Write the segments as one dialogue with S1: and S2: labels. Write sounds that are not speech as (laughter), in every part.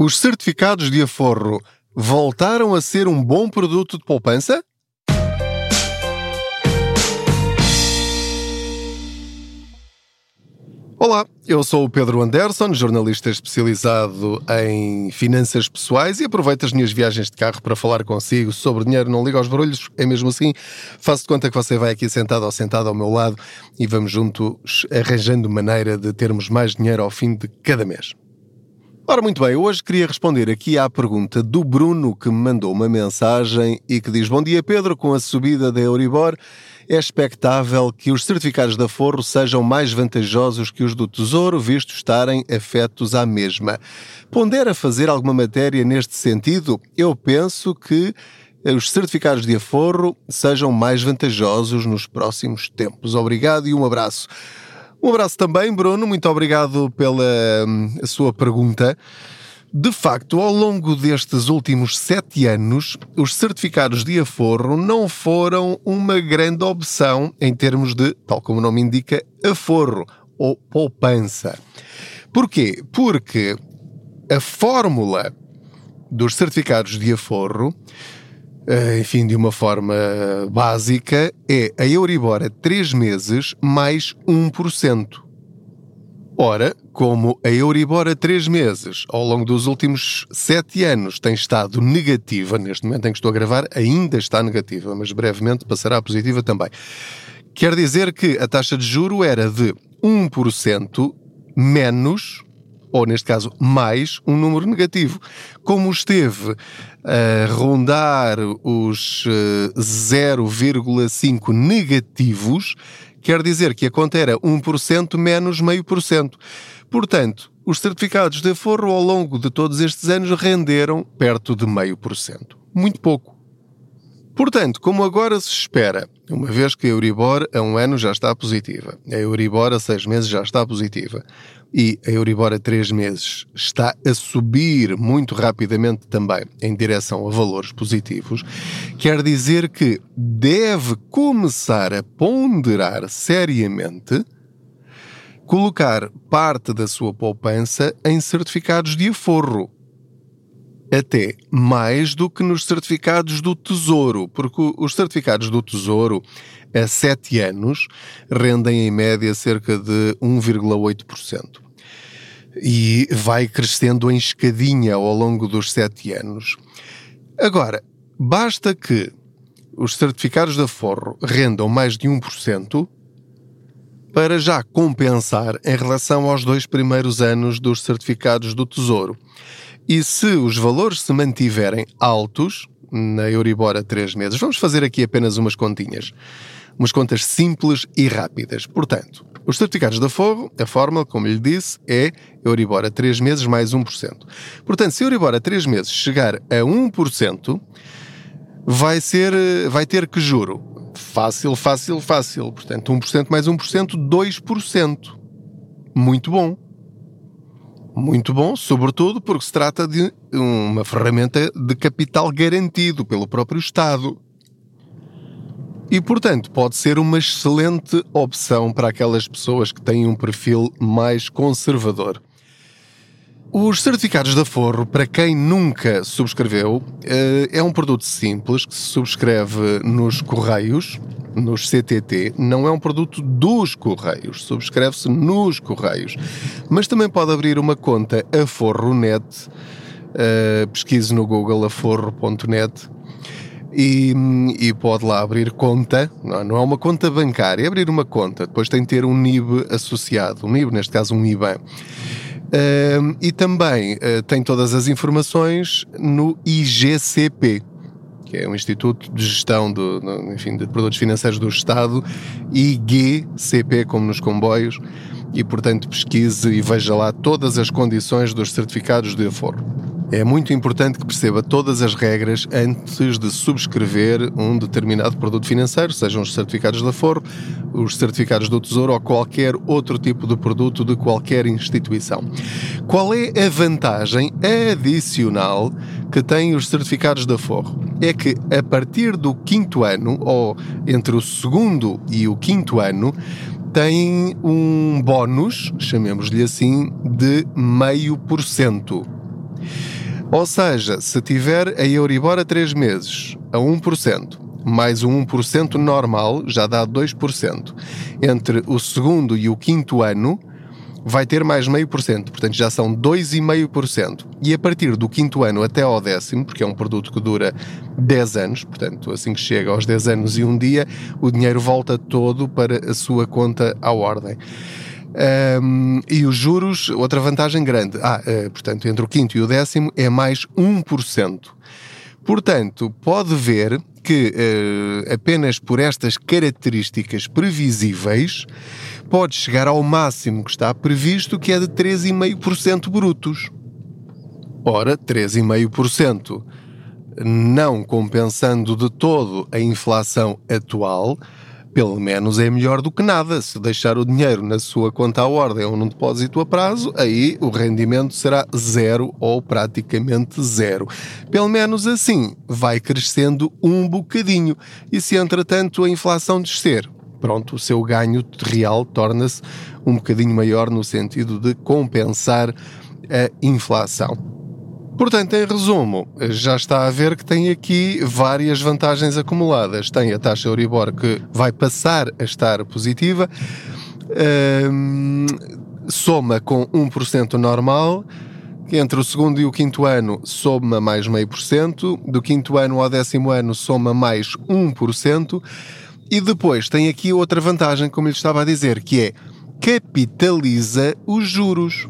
S1: Os certificados de aforro voltaram a ser um bom produto de poupança? Olá, eu sou o Pedro Anderson, jornalista especializado em finanças pessoais e aproveito as minhas viagens de carro para falar consigo sobre dinheiro. Não liga aos barulhos, é mesmo assim. Faço de conta que você vai aqui sentado ou sentado ao meu lado e vamos juntos arranjando maneira de termos mais dinheiro ao fim de cada mês. Ora, muito bem, hoje queria responder aqui à pergunta do Bruno que me mandou uma mensagem e que diz: Bom dia, Pedro, com a subida da Euribor, é expectável que os certificados de aforro sejam mais vantajosos que os do Tesouro, visto estarem afetos à mesma. Pondera fazer alguma matéria neste sentido? Eu penso que os certificados de aforro sejam mais vantajosos nos próximos tempos. Obrigado e um abraço. Um abraço também, Bruno. Muito obrigado pela hum, sua pergunta. De facto, ao longo destes últimos sete anos, os certificados de aforro não foram uma grande opção em termos de, tal como o nome indica, aforro ou poupança. Porquê? Porque a fórmula dos certificados de aforro enfim, de uma forma básica, é a Euribor a 3 meses mais 1%. Ora, como a Euribor a 3 meses, ao longo dos últimos 7 anos, tem estado negativa, neste momento em que estou a gravar, ainda está negativa, mas brevemente passará positiva também. Quer dizer que a taxa de juro era de 1% menos ou neste caso mais, um número negativo. Como esteve a rondar os 0,5 eh, negativos, quer dizer que a conta era 1% menos meio por cento. Portanto, os certificados de aforro ao longo de todos estes anos renderam perto de meio por cento. Muito pouco. Portanto, como agora se espera, uma vez que a Euribor a um ano já está positiva, a Euribor a seis meses já está positiva e a Euribor a três meses está a subir muito rapidamente também em direção a valores positivos, quer dizer que deve começar a ponderar seriamente colocar parte da sua poupança em certificados de aforro até mais do que nos certificados do Tesouro, porque os certificados do Tesouro a 7 anos rendem em média cerca de 1,8%. E vai crescendo em escadinha ao longo dos 7 anos. Agora, basta que os certificados de aforro rendam mais de 1% para já compensar em relação aos dois primeiros anos dos certificados do Tesouro. E se os valores se mantiverem altos, na Euribor a 3 meses, vamos fazer aqui apenas umas continhas. Umas contas simples e rápidas. Portanto, os certificados da Fogo, a fórmula, como lhe disse, é Euribor a 3 meses mais 1%. Portanto, se Euribor a 3 meses chegar a 1%, vai, ser, vai ter que juro? Fácil, fácil, fácil. Portanto, 1% mais 1%, 2%. Muito bom muito bom, sobretudo porque se trata de uma ferramenta de capital garantido pelo próprio Estado. E, portanto, pode ser uma excelente opção para aquelas pessoas que têm um perfil mais conservador. Os certificados de aforro, para quem nunca subscreveu, eh, é um produto simples que se subscreve nos Correios, nos CTT. Não é um produto dos Correios, subscreve-se nos Correios. Mas também pode abrir uma conta Aforronet, eh, pesquise no Google aforro.net e, e, pode lá abrir conta, não, não é uma conta bancária, é abrir uma conta, depois tem que ter um NIB associado, um NIB, neste caso um IBAN. Uh, e também uh, tem todas as informações no IGCP, que é o Instituto de Gestão do, enfim, de Produtos Financeiros do Estado, IGCP, como nos comboios, e portanto pesquise e veja lá todas as condições dos certificados de aforro. É muito importante que perceba todas as regras antes de subscrever um determinado produto financeiro, sejam os certificados da Foro, os certificados do Tesouro ou qualquer outro tipo de produto de qualquer instituição. Qual é a vantagem adicional que têm os certificados da Forro? É que a partir do quinto ano, ou entre o segundo e o quinto ano, tem um bónus, chamemos-lhe assim, de meio por cento Ou seja, se tiver a Euribor a 3 meses a 1%, mais o 1% normal, já dá 2%. Entre o segundo e o quinto ano, vai ter mais meio por cento, portanto já são 2,5%. E a partir do quinto ano até ao décimo, porque é um produto que dura 10 anos, portanto assim que chega aos 10 anos e um dia, o dinheiro volta todo para a sua conta à ordem. Um, e os juros, outra vantagem grande, ah, uh, portanto, entre o quinto e o décimo é mais 1%. Portanto, pode ver que uh, apenas por estas características previsíveis pode chegar ao máximo que está previsto, que é de 3,5% brutos. Ora, 3,5%, não compensando de todo a inflação atual, pelo menos é melhor do que nada. Se deixar o dinheiro na sua conta à ordem ou num depósito a prazo, aí o rendimento será zero ou praticamente zero. Pelo menos assim vai crescendo um bocadinho. E se entretanto a inflação descer, pronto, o seu ganho real torna-se um bocadinho maior no sentido de compensar a inflação. Portanto, em resumo, já está a ver que tem aqui várias vantagens acumuladas. Tem a taxa Euribor que vai passar a estar positiva, um, soma com 1% normal, entre o segundo e o quinto ano soma mais meio por cento, do quinto ano ao décimo ano soma mais 1%, e depois tem aqui outra vantagem, como lhe estava a dizer, que é capitaliza os juros.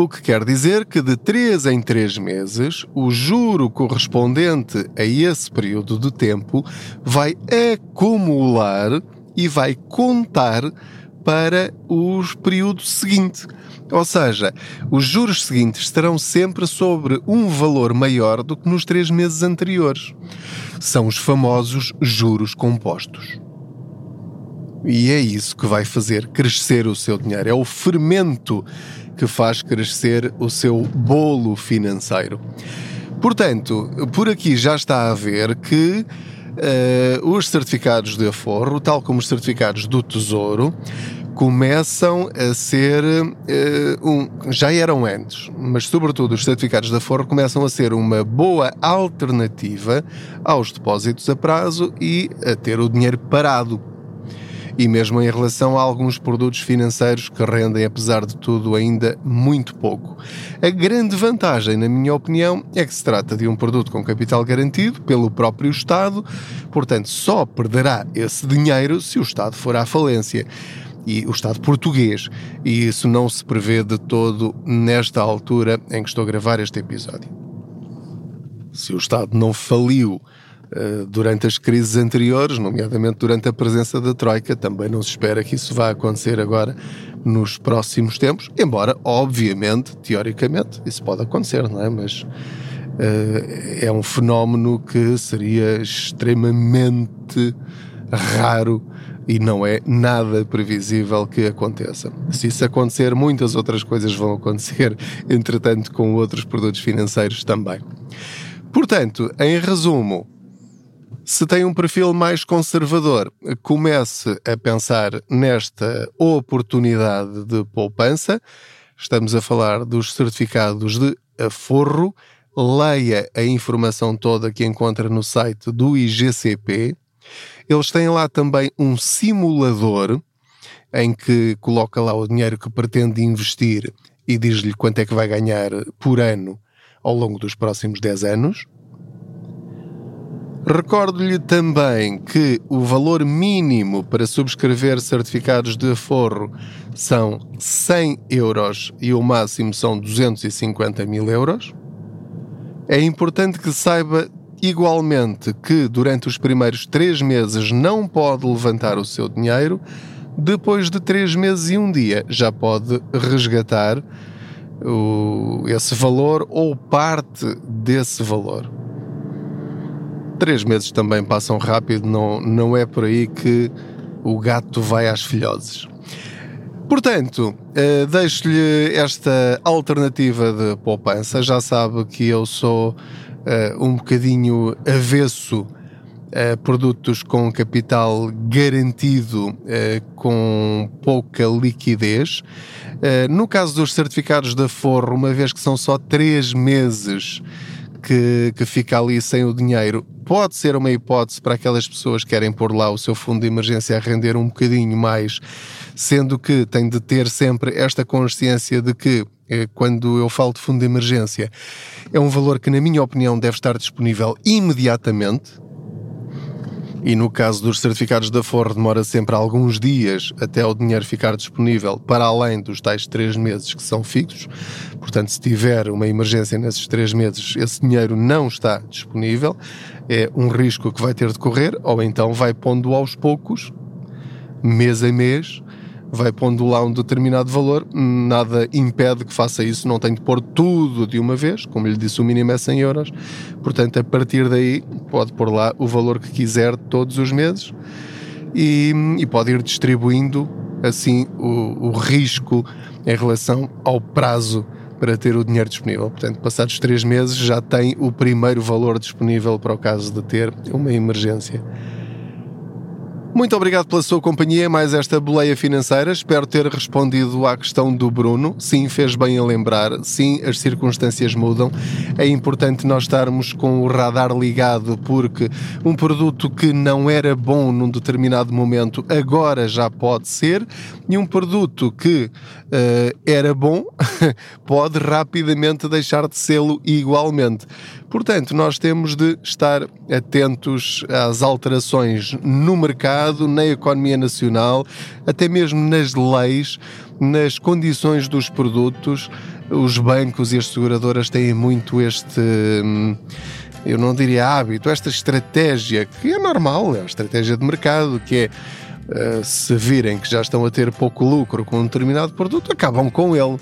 S1: O que quer dizer que de 3 em 3 meses, o juro correspondente a esse período de tempo vai acumular e vai contar para os períodos seguintes. Ou seja, os juros seguintes estarão sempre sobre um valor maior do que nos três meses anteriores. São os famosos juros compostos. E é isso que vai fazer crescer o seu dinheiro. É o fermento que faz crescer o seu bolo financeiro. Portanto, por aqui já está a ver que uh, os certificados de aforro, tal como os certificados do Tesouro, começam a ser uh, um, já eram antes, mas sobretudo os certificados da Forro começam a ser uma boa alternativa aos depósitos a prazo e a ter o dinheiro parado. E mesmo em relação a alguns produtos financeiros que rendem, apesar de tudo, ainda muito pouco. A grande vantagem, na minha opinião, é que se trata de um produto com capital garantido pelo próprio Estado, portanto, só perderá esse dinheiro se o Estado for à falência e o Estado português. E isso não se prevê de todo nesta altura em que estou a gravar este episódio. Se o Estado não faliu durante as crises anteriores, nomeadamente durante a presença da Troika, também não se espera que isso vá acontecer agora nos próximos tempos, embora, obviamente, teoricamente, isso pode acontecer, não é? Mas uh, é um fenómeno que seria extremamente raro e não é nada previsível que aconteça. Se isso acontecer, muitas outras coisas vão acontecer, entretanto, com outros produtos financeiros também. Portanto, em resumo, se tem um perfil mais conservador, comece a pensar nesta oportunidade de poupança. Estamos a falar dos certificados de aforro. Leia a informação toda que encontra no site do IGCP. Eles têm lá também um simulador em que coloca lá o dinheiro que pretende investir e diz-lhe quanto é que vai ganhar por ano ao longo dos próximos 10 anos. Recordo-lhe também que o valor mínimo para subscrever certificados de aforro são 100 euros e o máximo são 250 mil euros. É importante que saiba igualmente que durante os primeiros três meses não pode levantar o seu dinheiro, depois de três meses e um dia já pode resgatar o, esse valor ou parte desse valor. Três meses também passam rápido, não, não é por aí que o gato vai às filhoses. Portanto, uh, deixo-lhe esta alternativa de poupança. Já sabe que eu sou uh, um bocadinho avesso uh, produtos com capital garantido, uh, com pouca liquidez. No caso dos certificados da Forro, uma vez que são só três meses que, que fica ali sem o dinheiro, pode ser uma hipótese para aquelas pessoas que querem pôr lá o seu fundo de emergência a render um bocadinho mais, sendo que tem de ter sempre esta consciência de que quando eu falo de fundo de emergência, é um valor que, na minha opinião, deve estar disponível imediatamente, e no caso dos certificados da Forro demora sempre alguns dias até o dinheiro ficar disponível para além dos tais três meses que são fixos. Portanto, se tiver uma emergência nesses três meses, esse dinheiro não está disponível. É um risco que vai ter de correr, ou então vai pondo aos poucos, mês a mês, vai pondo lá um determinado valor, nada impede que faça isso, não tem de pôr tudo de uma vez, como lhe disse, o mínimo é 100 euros, portanto, a partir daí pode pôr lá o valor que quiser todos os meses e, e pode ir distribuindo assim o, o risco em relação ao prazo para ter o dinheiro disponível. Portanto, passados três meses já tem o primeiro valor disponível para o caso de ter uma emergência. Muito obrigado pela sua companhia, mais esta boleia financeira. Espero ter respondido à questão do Bruno. Sim, fez bem a lembrar. Sim, as circunstâncias mudam. É importante nós estarmos com o radar ligado, porque um produto que não era bom num determinado momento agora já pode ser, e um produto que uh, era bom (laughs) pode rapidamente deixar de sê-lo igualmente. Portanto, nós temos de estar atentos às alterações no mercado, na economia nacional, até mesmo nas leis, nas condições dos produtos. Os bancos e as seguradoras têm muito este hum, eu não diria hábito, esta estratégia que é normal, é a estratégia de mercado, que é uh, se virem que já estão a ter pouco lucro com um determinado produto, acabam com ele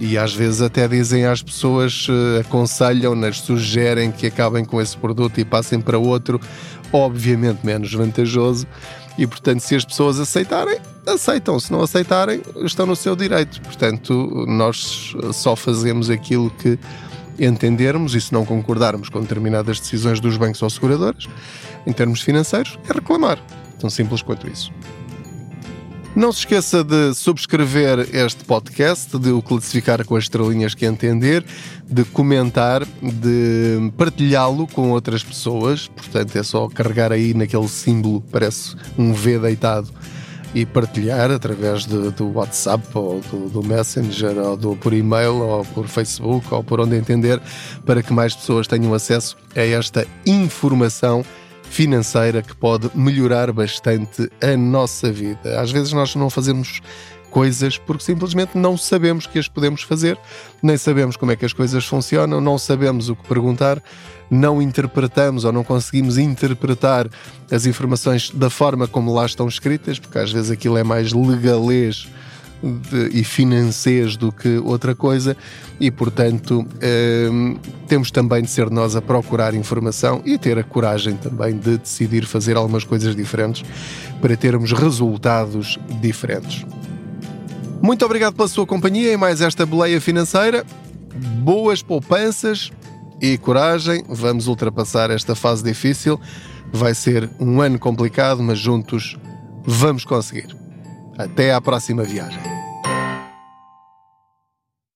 S1: e às vezes até dizem às pessoas, uh, aconselham-nas, sugerem que acabem com esse produto e passem para outro, obviamente menos vantajoso. E portanto, se as pessoas aceitarem, aceitam. Se não aceitarem, estão no seu direito. Portanto, nós só fazemos aquilo que entendermos e se não concordarmos com determinadas decisões dos bancos ou seguradoras, em termos financeiros, é reclamar. Tão simples quanto isso. Não se esqueça de subscrever este podcast, de o classificar com as estrelinhas que entender, de comentar, de partilhá-lo com outras pessoas. Portanto, é só carregar aí naquele símbolo, parece um V deitado, e partilhar através de, do WhatsApp ou do, do, Messenger ou do, por e-mail ou por Facebook ou por onde entender, para que mais pessoas tenham acesso a esta informação financeira que pode melhorar bastante a nossa vida. Às vezes nós não fazemos coisas porque simplesmente não sabemos que as podemos fazer, nem sabemos como é que as coisas funcionam, não sabemos o que perguntar, não interpretamos ou não conseguimos interpretar as informações da forma como lá estão escritas, porque às vezes aquilo é mais legalês de, e financeiros do que outra coisa, e portanto um, temos também de ser nós a procurar informação e ter a coragem também de decidir fazer algumas coisas diferentes para termos resultados diferentes. Muito obrigado pela sua companhia em mais esta boleia financeira. Boas poupanças e coragem. Vamos ultrapassar esta fase difícil. Vai ser um ano complicado, mas juntos vamos conseguir. Até à próxima viagem.